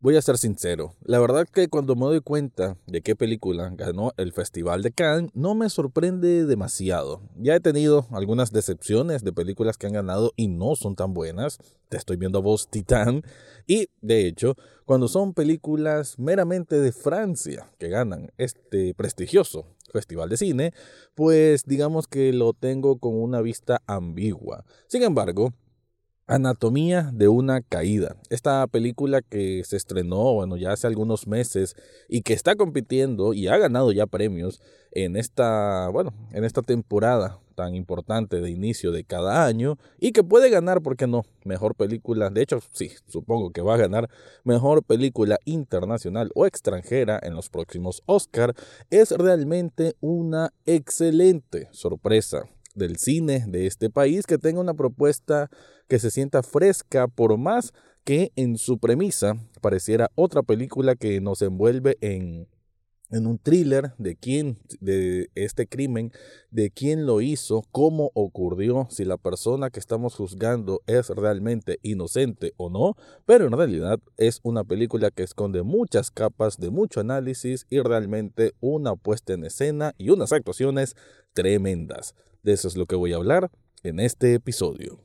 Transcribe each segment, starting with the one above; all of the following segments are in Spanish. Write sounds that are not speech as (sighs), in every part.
Voy a ser sincero, la verdad que cuando me doy cuenta de qué película ganó el Festival de Cannes, no me sorprende demasiado. Ya he tenido algunas decepciones de películas que han ganado y no son tan buenas. Te estoy viendo a vos, Titán. Y, de hecho, cuando son películas meramente de Francia que ganan este prestigioso Festival de Cine, pues digamos que lo tengo con una vista ambigua. Sin embargo, Anatomía de una caída. Esta película que se estrenó, bueno, ya hace algunos meses y que está compitiendo y ha ganado ya premios en esta, bueno, en esta temporada tan importante de inicio de cada año y que puede ganar, ¿por qué no? Mejor película, de hecho, sí, supongo que va a ganar mejor película internacional o extranjera en los próximos Oscar, es realmente una excelente sorpresa del cine de este país que tenga una propuesta que se sienta fresca por más que en su premisa pareciera otra película que nos envuelve en, en un thriller de quién, de este crimen, de quién lo hizo, cómo ocurrió, si la persona que estamos juzgando es realmente inocente o no, pero en realidad es una película que esconde muchas capas de mucho análisis y realmente una puesta en escena y unas actuaciones tremendas. De eso es lo que voy a hablar en este episodio.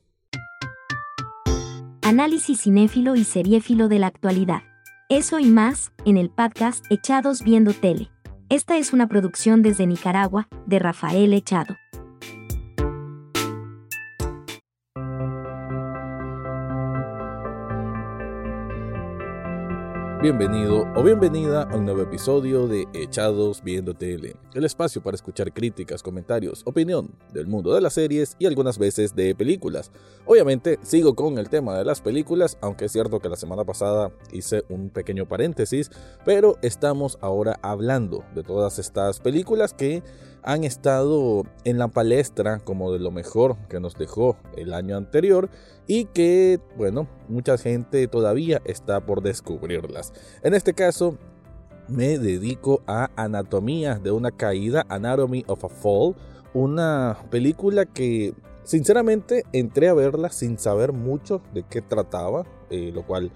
Análisis cinéfilo y seriéfilo de la actualidad. Eso y más, en el podcast Echados Viendo Tele. Esta es una producción desde Nicaragua, de Rafael Echado. Bienvenido o bienvenida a un nuevo episodio de Echados Viendo Tele, el espacio para escuchar críticas, comentarios, opinión del mundo de las series y algunas veces de películas. Obviamente sigo con el tema de las películas, aunque es cierto que la semana pasada hice un pequeño paréntesis, pero estamos ahora hablando de todas estas películas que han estado en la palestra como de lo mejor que nos dejó el año anterior y que, bueno, mucha gente todavía está por descubrirlas. En este caso, me dedico a Anatomía de una caída, Anatomy of a Fall, una película que sinceramente entré a verla sin saber mucho de qué trataba, eh, lo cual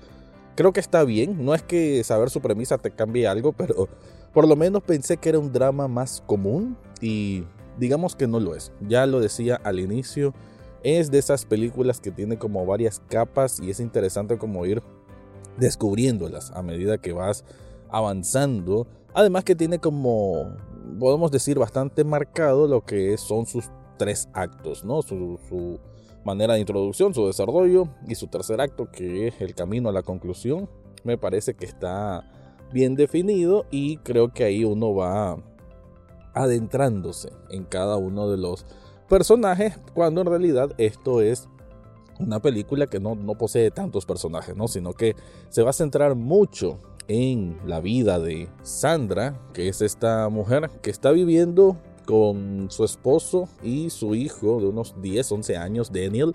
creo que está bien. No es que saber su premisa te cambie algo, pero por lo menos pensé que era un drama más común y digamos que no lo es. Ya lo decía al inicio, es de esas películas que tiene como varias capas y es interesante como ir descubriéndolas a medida que vas avanzando. Además que tiene como, podemos decir, bastante marcado lo que son sus tres actos, ¿no? Su, su manera de introducción, su desarrollo y su tercer acto, que es el camino a la conclusión. Me parece que está bien definido y creo que ahí uno va adentrándose en cada uno de los personajes cuando en realidad esto es una película que no, no posee tantos personajes, ¿no? sino que se va a centrar mucho en la vida de Sandra, que es esta mujer que está viviendo con su esposo y su hijo de unos 10, 11 años, Daniel,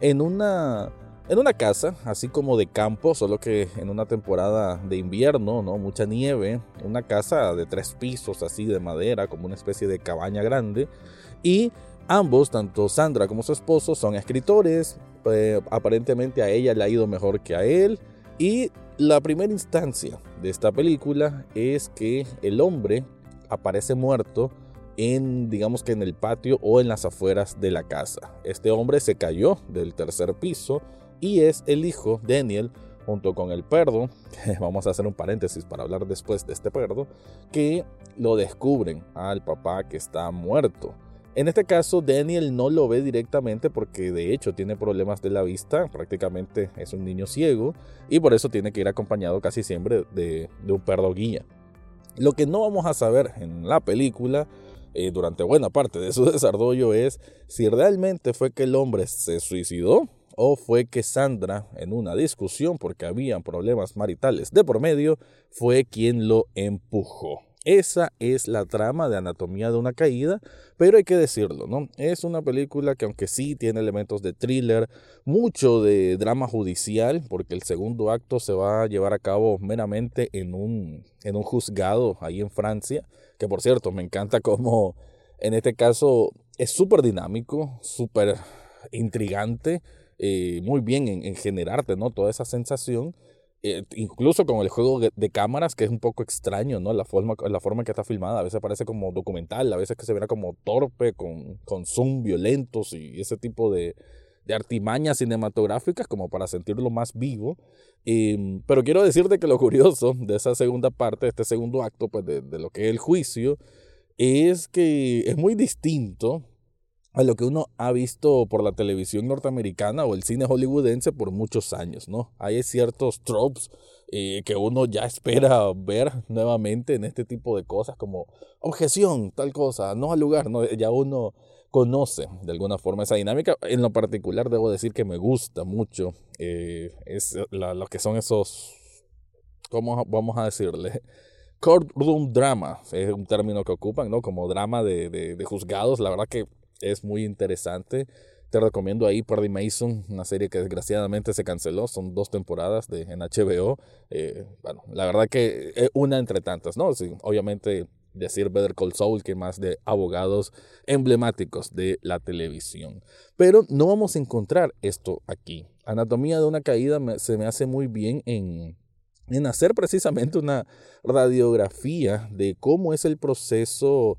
en una en una casa, así como de campo, solo que en una temporada de invierno, ¿no? Mucha nieve, una casa de tres pisos así de madera, como una especie de cabaña grande. Y ambos, tanto Sandra como su esposo, son escritores. Eh, aparentemente a ella le ha ido mejor que a él. Y la primera instancia de esta película es que el hombre aparece muerto en digamos que en el patio o en las afueras de la casa. Este hombre se cayó del tercer piso y es el hijo Daniel junto con el perro, (laughs) vamos a hacer un paréntesis para hablar después de este perro, que lo descubren al papá que está muerto. En este caso, Daniel no lo ve directamente porque de hecho tiene problemas de la vista, prácticamente es un niño ciego y por eso tiene que ir acompañado casi siempre de, un perro guía. Lo que no vamos a saber en la película eh, durante buena parte de su (laughs) desarrollo es si realmente fue que el hombre se suicidó o fue que Sandra, en una discusión porque habían problemas maritales de por medio, fue quien lo empujó. Esa es la trama de Anatomía de una Caída, pero hay que decirlo, ¿no? Es una película que aunque sí tiene elementos de thriller, mucho de drama judicial, porque el segundo acto se va a llevar a cabo meramente en un, en un juzgado ahí en Francia, que por cierto me encanta como en este caso es súper dinámico, súper intrigante, eh, muy bien en, generarte ¿no? toda esa sensación. eh, incluso con el juego de, cámaras, que es un poco extraño, ¿no? La forma, la forma en que está filmada, a veces parece como documental, a veces que se ve como torpe, con, con zoom violentos y ese tipo de, de artimañas cinematográficas como para sentirlo más vivo. Em, pero quiero decirte que lo curioso de esa segunda parte, de este segundo acto, pues de, de lo que es el juicio, es que es muy distinto a lo que uno ha visto por la televisión norteamericana o el cine hollywoodense por muchos años, ¿no? Hay ciertos tropes eh, que uno ya (laughs) espera ver nuevamente en este tipo de cosas como objeción, tal cosa, no al lugar, ¿no? Ya uno conoce de alguna forma esa dinámica. En lo particular debo decir que me gusta mucho eh, es lo que son esos, ¿cómo vamos a decirle? Courtroom drama, es un término que ocupan, ¿no? Como drama de, de, de juzgados, la verdad que es muy interesante. Te recomiendo ahí Party Mason, una serie que desgraciadamente se canceló. Son dos temporadas de, en HBO. Eh, bueno, la verdad que es una entre tantas, ¿no? Obviamente decir Better Call Saul que más de abogados emblemáticos de la televisión. Pero no vamos a encontrar esto aquí. Anatomía de una caída se me hace muy bien en, en hacer precisamente una radiografía de cómo es el proceso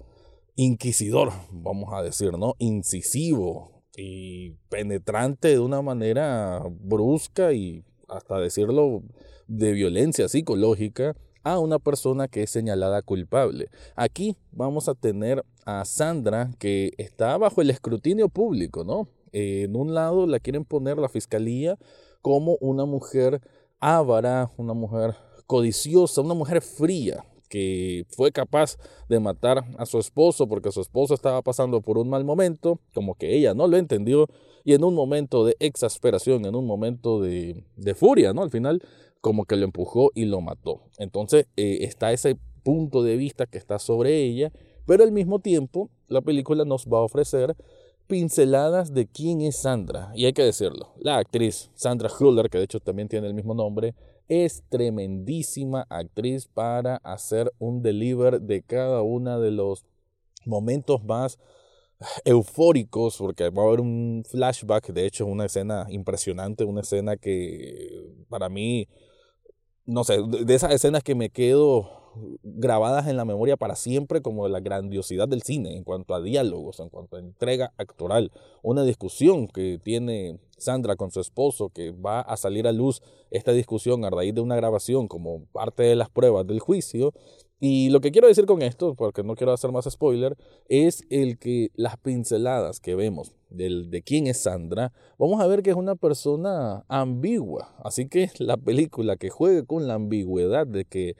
inquisidor, vamos a decir, ¿no? Incisivo y penetrante de una manera brusca y hasta decirlo de violencia psicológica a una persona que es señalada culpable. Aquí vamos a tener a Sandra que está bajo el escrutinio público, ¿no? en un lado la quieren poner la fiscalía como una mujer ávara, una mujer codiciosa, una mujer fría, que fue capaz de matar a su esposo porque su esposo estaba pasando por un mal momento, como que ella no lo entendió, y en un momento de exasperación, en un momento de, furia, ¿no? Al final, como que lo empujó y lo mató. Entonces, eh, está ese punto de vista que está sobre ella, pero al mismo tiempo, la película nos va a ofrecer pinceladas de quién es Sandra. Y hay que decirlo, la actriz Sandra Huller, que de hecho también tiene el mismo nombre, es tremendísima actriz para hacer un deliver de cada uno de los momentos más eufóricos, porque va a haber un flashback, de hecho, una escena impresionante, una escena que para mí, no sé, de esas escenas que me quedo grabadas en la memoria para siempre como la grandiosidad del cine en cuanto a diálogos, en cuanto a entrega actoral. Una discusión que tiene Sandra con su esposo, que va a salir a luz esta discusión a raíz de una grabación como parte de las pruebas del juicio. Y lo que quiero decir con esto, porque no quiero hacer más spoiler, es el que las pinceladas que vemos del, de quién es Sandra, vamos a ver que es una persona ambigua. Así que la película que juegue con la ambigüedad de que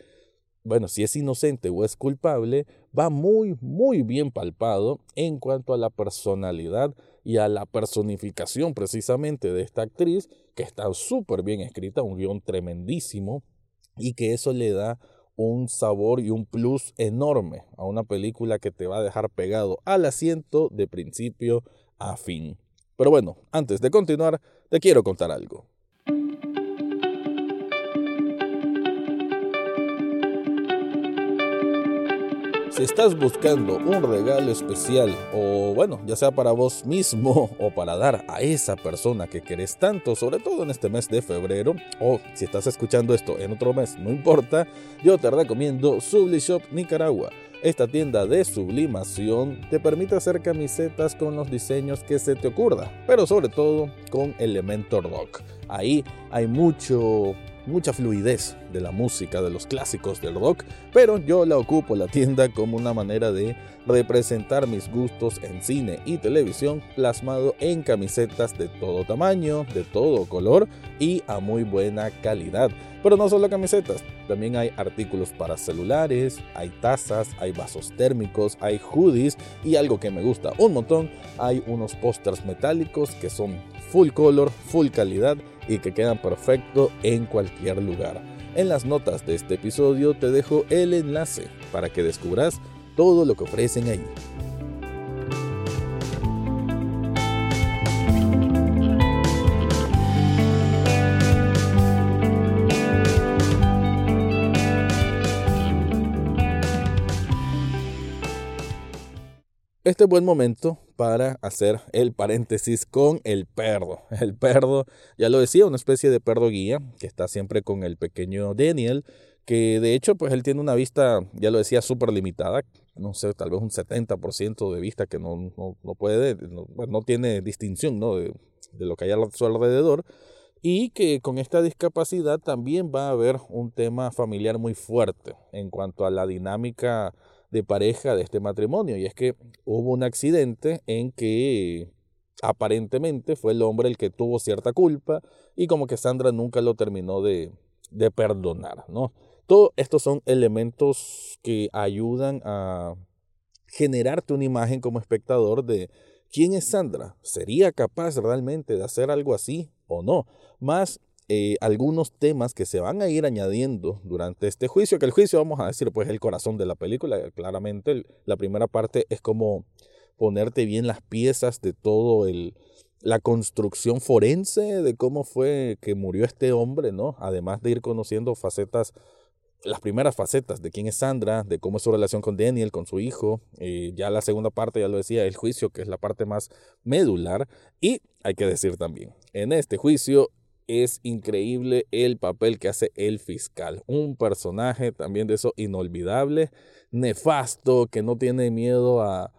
bueno, si es inocente o es culpable, va muy, muy bien palpado en cuanto a la personalidad y a la personificación precisamente de esta actriz, que está súper bien escrita, un guion tremendísimo, y que eso le da un sabor y un plus enorme a una película que te va a dejar pegado al asiento de principio a fin. Pero bueno, antes de continuar, te quiero contar algo. Si estás buscando un regalo especial o bueno, ya sea para vos mismo (laughs) o para dar a esa persona que querés tanto, sobre todo en este mes de febrero, o si estás escuchando esto en otro mes, no importa, yo te recomiendo Shop Nicaragua. Esta tienda de sublimación te permite hacer camisetas con los diseños que se te ocurra, pero sobre todo con Elementor Rock. Ahí hay mucho mucha fluidez de la música, de los clásicos del rock, pero yo la ocupo la tienda como una manera de representar mis gustos en cine y televisión plasmado en camisetas de todo tamaño, de todo color y a muy buena calidad. Pero no solo camisetas, también hay artículos para celulares, hay tazas, hay vasos térmicos, hay hoodies y algo que me gusta un montón, hay unos pósters metálicos que son full color, full calidad y que quedan perfecto en cualquier lugar. En las notas de este episodio te dejo el enlace para que descubras todo lo que ofrecen ahí. Este es buen momento para hacer el paréntesis con el perro. (laughs) El perro, ya lo decía, una especie de perro guía que está siempre con el pequeño Daniel, que de hecho pues él tiene una vista, ya lo decía, súper limitada, no sé, tal vez un 70% de vista que no, no, puede, no, no, tiene distinción ¿no? de, de lo que hay a su alrededor y que con esta discapacidad también va a haber un tema familiar muy fuerte en cuanto a la dinámica de pareja de este matrimonio. Y es que hubo un accidente en que aparentemente fue el hombre el que tuvo cierta culpa y como que Sandra nunca lo terminó de, de perdonar, ¿no? Todos estos son elementos que ayudan a generarte una imagen como espectador de quién es Sandra. ¿Sería capaz realmente de hacer algo así o no? Más eh, algunos temas que se van a ir añadiendo durante este juicio, que el juicio, vamos a decir, pues el corazón de la película, claramente la primera parte es como ponerte bien las piezas de todo el la construcción forense de cómo fue que murió este hombre, ¿no? Además de ir conociendo facetas las primeras facetas de quién es Sandra, de cómo es su relación con Daniel, con su hijo. Eh, ya la segunda parte, ya lo decía, el juicio, que es la parte más medular. Y hay que decir también, en este juicio es increíble el papel que hace el fiscal. Un personaje también de eso inolvidable, nefasto, que no tiene miedo a,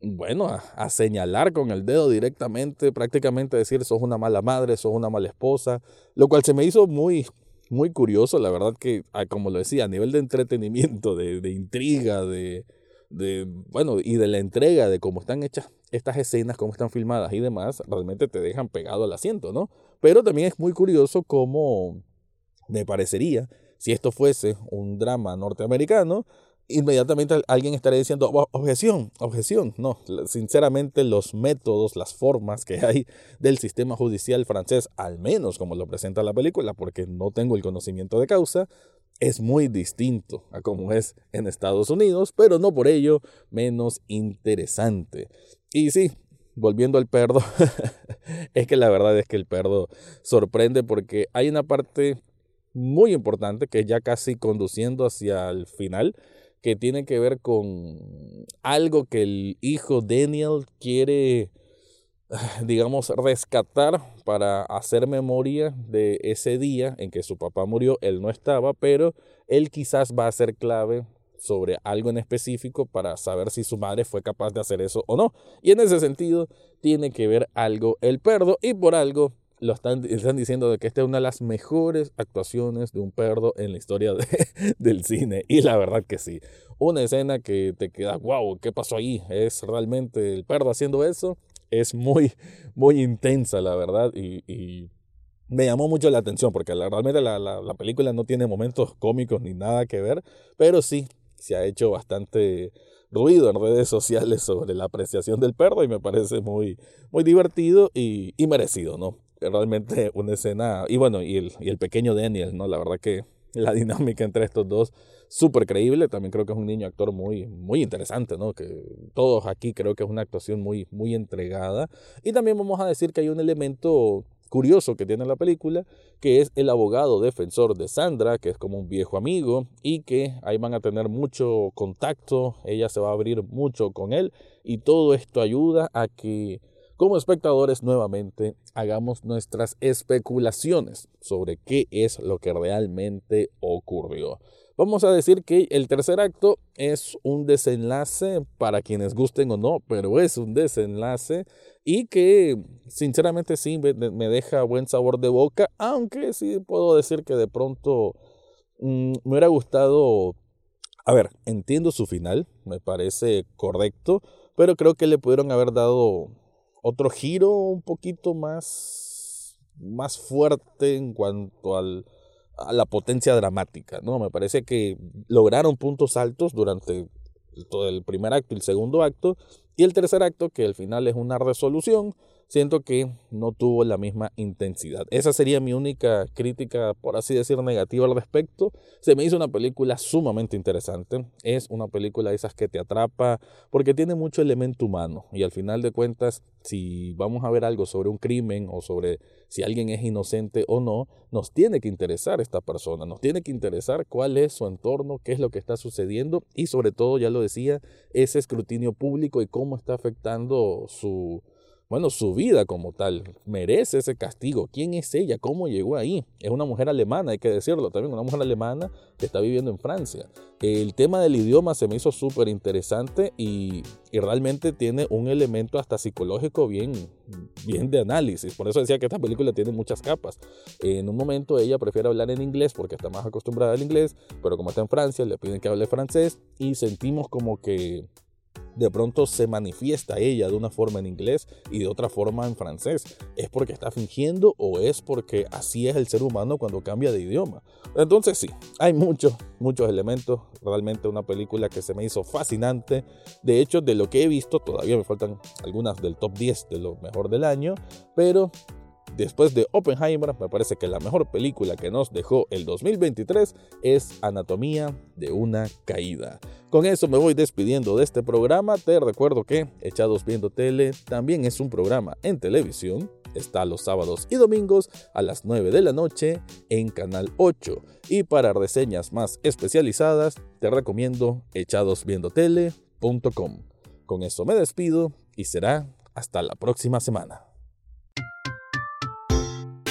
bueno, a, señalar con el dedo directamente, prácticamente decir, sos una mala madre, sos una mala esposa, lo cual se me hizo muy, muy curioso, la verdad que, ah, como lo decía, a nivel de entretenimiento, de, de intriga, de, de, bueno, y de la entrega, de cómo están hechas estas escenas, cómo están filmadas y demás, realmente te dejan pegado al asiento, ¿no? Pero también es muy curioso cómo me parecería, si esto fuese un drama norteamericano, inmediatamente alguien estaría diciendo, objeción, objeción. No, sinceramente los métodos, las formas que hay del sistema judicial francés, al menos como lo presenta la película, porque no tengo el conocimiento de causa, es muy distinto a como es en Estados Unidos, pero no por ello menos interesante. Y sí, volviendo al perdo, (laughs) es que la verdad es que el perdo sorprende porque hay una parte muy importante que ya casi conduciendo hacia el final, que tiene que ver con algo que el hijo Daniel quiere (sighs) digamos, rescatar para hacer memoria de ese día en que su papá murió. Él no estaba, pero él quizás va a ser clave sobre algo en específico para saber si su madre fue capaz de hacer eso o no. Y en ese sentido tiene que ver algo el perdo y por algo lo están, están diciendo de que esta es una de las mejores actuaciones de un perdo en la historia (laughs) del cine. Y la verdad que sí. Una escena que te queda, wow, ¿qué pasó ahí? ¿Es realmente el perdo haciendo eso? Es muy, muy intensa, la verdad, y, me llamó mucho la atención, porque realmente la, la, película no tiene momentos cómicos ni nada que ver, pero sí se ha hecho bastante ruido en redes sociales sobre la apreciación del perro y me parece muy, muy divertido y, y merecido, ¿no? Realmente una escena, y bueno, y el, y el pequeño Daniel, ¿no? La verdad que la (laughs) dinámica entre estos dos súper creíble. También creo que es un niño actor muy, muy interesante, ¿no? Que todos aquí creo que es una actuación muy, muy entregada. Y también vamos a decir que hay un elemento curioso que tiene la película, que es el abogado defensor de Sandra, que es como un viejo amigo y que ahí van a tener mucho contacto, ella se va a abrir mucho con él y todo esto ayuda a que como espectadores nuevamente hagamos nuestras especulaciones sobre qué es lo que realmente ocurrió. Vamos a decir que el tercer acto es un desenlace para quienes gusten o no, pero es un desenlace y que sinceramente sí me, deja buen sabor de boca, aunque sí puedo decir que de pronto mm, me hubiera gustado, a ver, entiendo su final, me parece correcto, pero creo que le pudieron haber dado otro giro un poquito más, más fuerte en cuanto al a la potencia dramática, ¿no? Me parece que lograron puntos altos durante todo el primer acto y el segundo acto, y el tercer acto, que al final es una resolución, siento que no tuvo la misma intensidad. Esa sería mi única crítica, por así decir, negativa al respecto. Se me hizo una película sumamente interesante. Es una película de esas que te atrapa porque tiene mucho elemento humano y al final de cuentas, si vamos a ver algo sobre un crimen o sobre si alguien es inocente o no, nos tiene que interesar esta persona, nos tiene que interesar cuál es su entorno, qué es lo que está sucediendo y sobre todo, ya lo decía, ese escrutinio público y cómo está afectando su bueno, su vida como tal merece ese castigo. ¿Quién es ella? ¿Cómo llegó ahí? Es una mujer alemana, hay que decirlo también, una mujer alemana que está viviendo en Francia. El tema del idioma se me hizo súper interesante y, realmente tiene un elemento hasta psicológico bien, bien de análisis. Por eso decía que esta película tiene muchas capas. En un momento ella prefiere hablar en inglés porque está más acostumbrada al inglés, pero como está en Francia le piden que hable francés y sentimos como que de pronto se manifiesta ella de una forma en inglés y de otra forma en francés. ¿Es porque está fingiendo o es porque así es el ser humano cuando cambia de idioma? Entonces sí, hay muchos, muchos elementos. Realmente una película que se me hizo fascinante. De hecho, de lo que he visto, todavía me faltan algunas del top 10 de lo mejor del año, pero Después de Oppenheimer, me parece que la mejor película que nos dejó el 2023 es Anatomía de una caída. Con eso me voy despidiendo de este programa. Te recuerdo que Echados Viendo Tele también es un programa en televisión. Está los sábados y domingos a las 9 de la noche en Canal 8. Y para reseñas más especializadas, te recomiendo echadosviendotele.com. Con eso me despido y será hasta la próxima semana.